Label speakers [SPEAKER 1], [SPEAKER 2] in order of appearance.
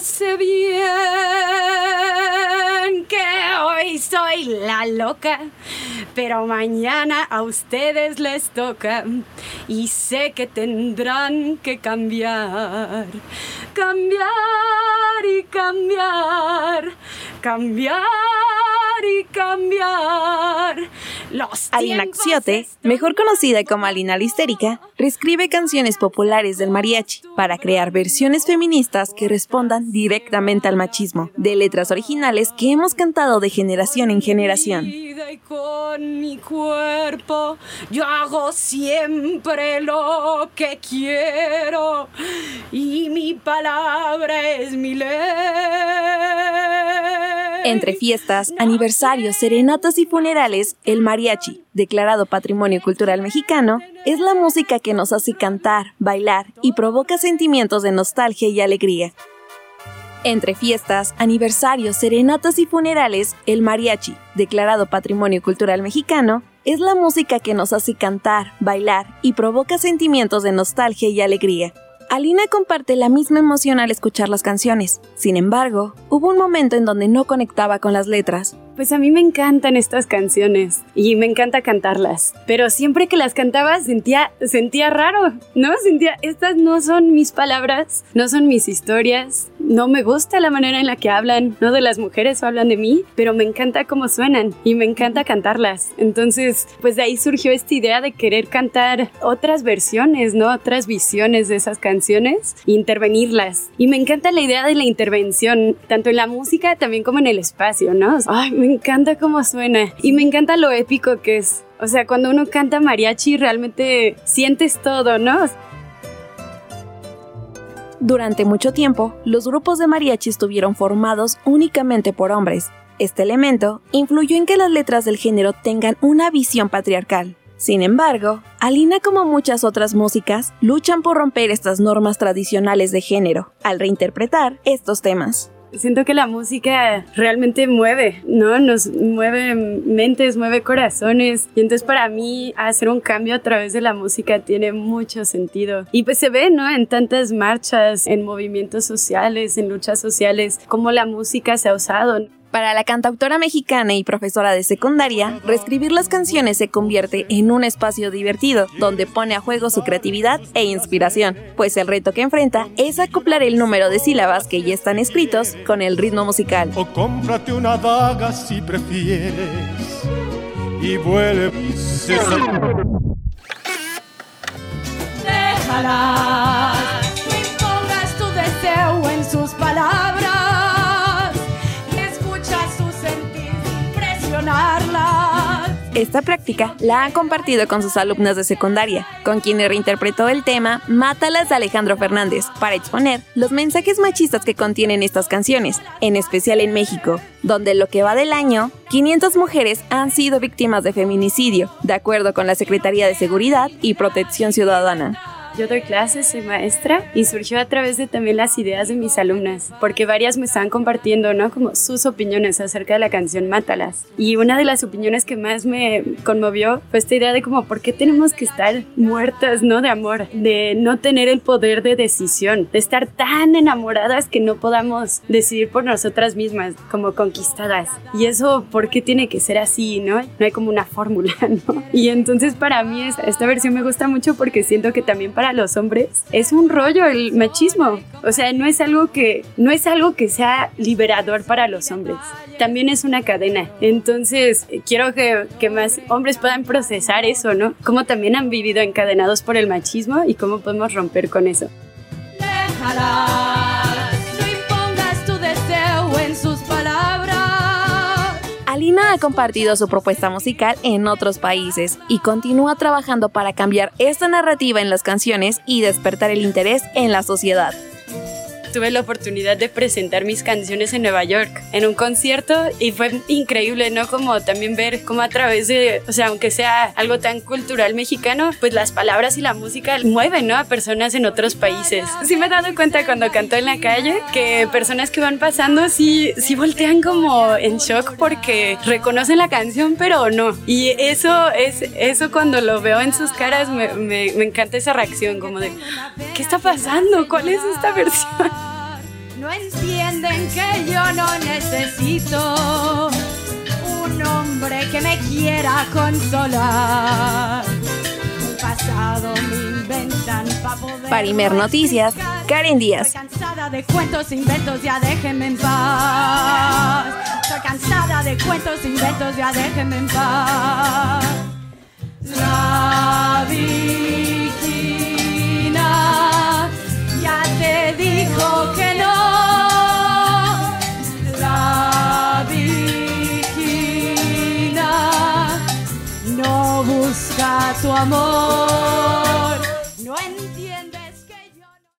[SPEAKER 1] Sé bien que hoy soy la loca, pero mañana a ustedes les toca y sé que tendrán que cambiar, cambiar y cambiar, cambiar y cambiar. Los
[SPEAKER 2] Alina Xiote, mejor conocida como Alina la Histérica, reescribe canciones populares del mariachi para crear versiones feministas que respondan directamente al machismo, de letras originales que hemos cantado de generación en generación.
[SPEAKER 1] con mi cuerpo yo hago siempre lo que quiero y mi palabra es mi ley.
[SPEAKER 2] Entre fiestas, aniversarios, serenatas y funerales, el mariachi, declarado Patrimonio Cultural Mexicano, es la música que nos hace cantar, bailar y provoca sentimientos de nostalgia y alegría. Entre fiestas, aniversarios, serenatas y funerales, el mariachi, declarado Patrimonio Cultural Mexicano, es la música que nos hace cantar, bailar y provoca sentimientos de nostalgia y alegría. Alina comparte la misma emoción al escuchar las canciones. Sin embargo, hubo un momento en donde no conectaba con las letras.
[SPEAKER 1] Pues a mí me encantan estas canciones y me encanta cantarlas, pero siempre que las cantaba sentía sentía raro, ¿no? Sentía estas no son mis palabras, no son mis historias, no me gusta la manera en la que hablan, no de las mujeres o hablan de mí, pero me encanta cómo suenan y me encanta cantarlas. Entonces, pues de ahí surgió esta idea de querer cantar otras versiones, ¿no? Otras visiones de esas canciones, intervenirlas. Y me encanta la idea de la intervención, tanto en la música también como en el espacio, ¿no? Ay, me encanta cómo suena y me encanta lo épico que es. O sea, cuando uno canta mariachi realmente sientes todo, ¿no?
[SPEAKER 2] Durante mucho tiempo, los grupos de mariachi estuvieron formados únicamente por hombres. Este elemento influyó en que las letras del género tengan una visión patriarcal. Sin embargo, Alina como muchas otras músicas luchan por romper estas normas tradicionales de género al reinterpretar estos temas.
[SPEAKER 1] Siento que la música realmente mueve, ¿no? Nos mueve mentes, mueve corazones. Y entonces para mí hacer un cambio a través de la música tiene mucho sentido. Y pues se ve, ¿no? En tantas marchas, en movimientos sociales, en luchas sociales, cómo la música se ha usado.
[SPEAKER 2] Para la cantautora mexicana y profesora de secundaria, reescribir las canciones se convierte en un espacio divertido, donde pone a juego su creatividad e inspiración, pues el reto que enfrenta es acoplar el número de sílabas que ya están escritos con el ritmo musical.
[SPEAKER 3] O cómprate una daga si prefieres y vuelve.
[SPEAKER 1] Déjalas,
[SPEAKER 2] Esta práctica la ha compartido con sus alumnas de secundaria, con quienes reinterpretó el tema Mátalas de Alejandro Fernández para exponer los mensajes machistas que contienen estas canciones, en especial en México, donde lo que va del año, 500 mujeres han sido víctimas de feminicidio, de acuerdo con la Secretaría de Seguridad y Protección Ciudadana.
[SPEAKER 1] Yo doy clases, soy maestra y surgió a través de también las ideas de mis alumnas, porque varias me estaban compartiendo, ¿no? Como sus opiniones acerca de la canción Mátalas. Y una de las opiniones que más me conmovió fue esta idea de como, ¿por qué tenemos que estar muertas, ¿no? De amor, de no tener el poder de decisión, de estar tan enamoradas que no podamos decidir por nosotras mismas, como conquistadas. Y eso, ¿por qué tiene que ser así, ¿no? No hay como una fórmula, ¿no? Y entonces para mí esta versión me gusta mucho porque siento que también para los hombres es un rollo el machismo. O sea, no es algo que no es algo que sea liberador para los hombres. También es una cadena. Entonces, eh, quiero que, que más hombres puedan procesar eso, ¿no? Cómo también han vivido encadenados por el machismo y cómo podemos romper con eso. Déjalas,
[SPEAKER 2] Alina ha compartido su propuesta musical en otros países y continúa trabajando para cambiar esta narrativa en las canciones y despertar el interés en la sociedad.
[SPEAKER 1] Tuve la oportunidad de presentar mis canciones en Nueva York en un concierto y fue increíble, ¿no? Como también ver cómo a través de, o sea, aunque sea algo tan cultural mexicano, pues las palabras y la música mueven, ¿no? A personas en otros países. Sí me he dado cuenta cuando canto en la calle que personas que van pasando sí, sí voltean como en shock porque reconocen la canción, pero no. Y eso es, eso cuando lo veo en sus caras me, me, me encanta esa reacción como de, ¿qué está pasando? ¿Cuál es esta versión?
[SPEAKER 4] No entienden que yo no necesito un hombre que me quiera consolar. Un pasado me inventan para poder.
[SPEAKER 2] Parimer Noticias, Karen Díaz.
[SPEAKER 4] Estoy cansada de cuentos, inventos, ya déjenme en paz. Estoy cansada de cuentos, inventos, ya déjenme en paz. Tu amor.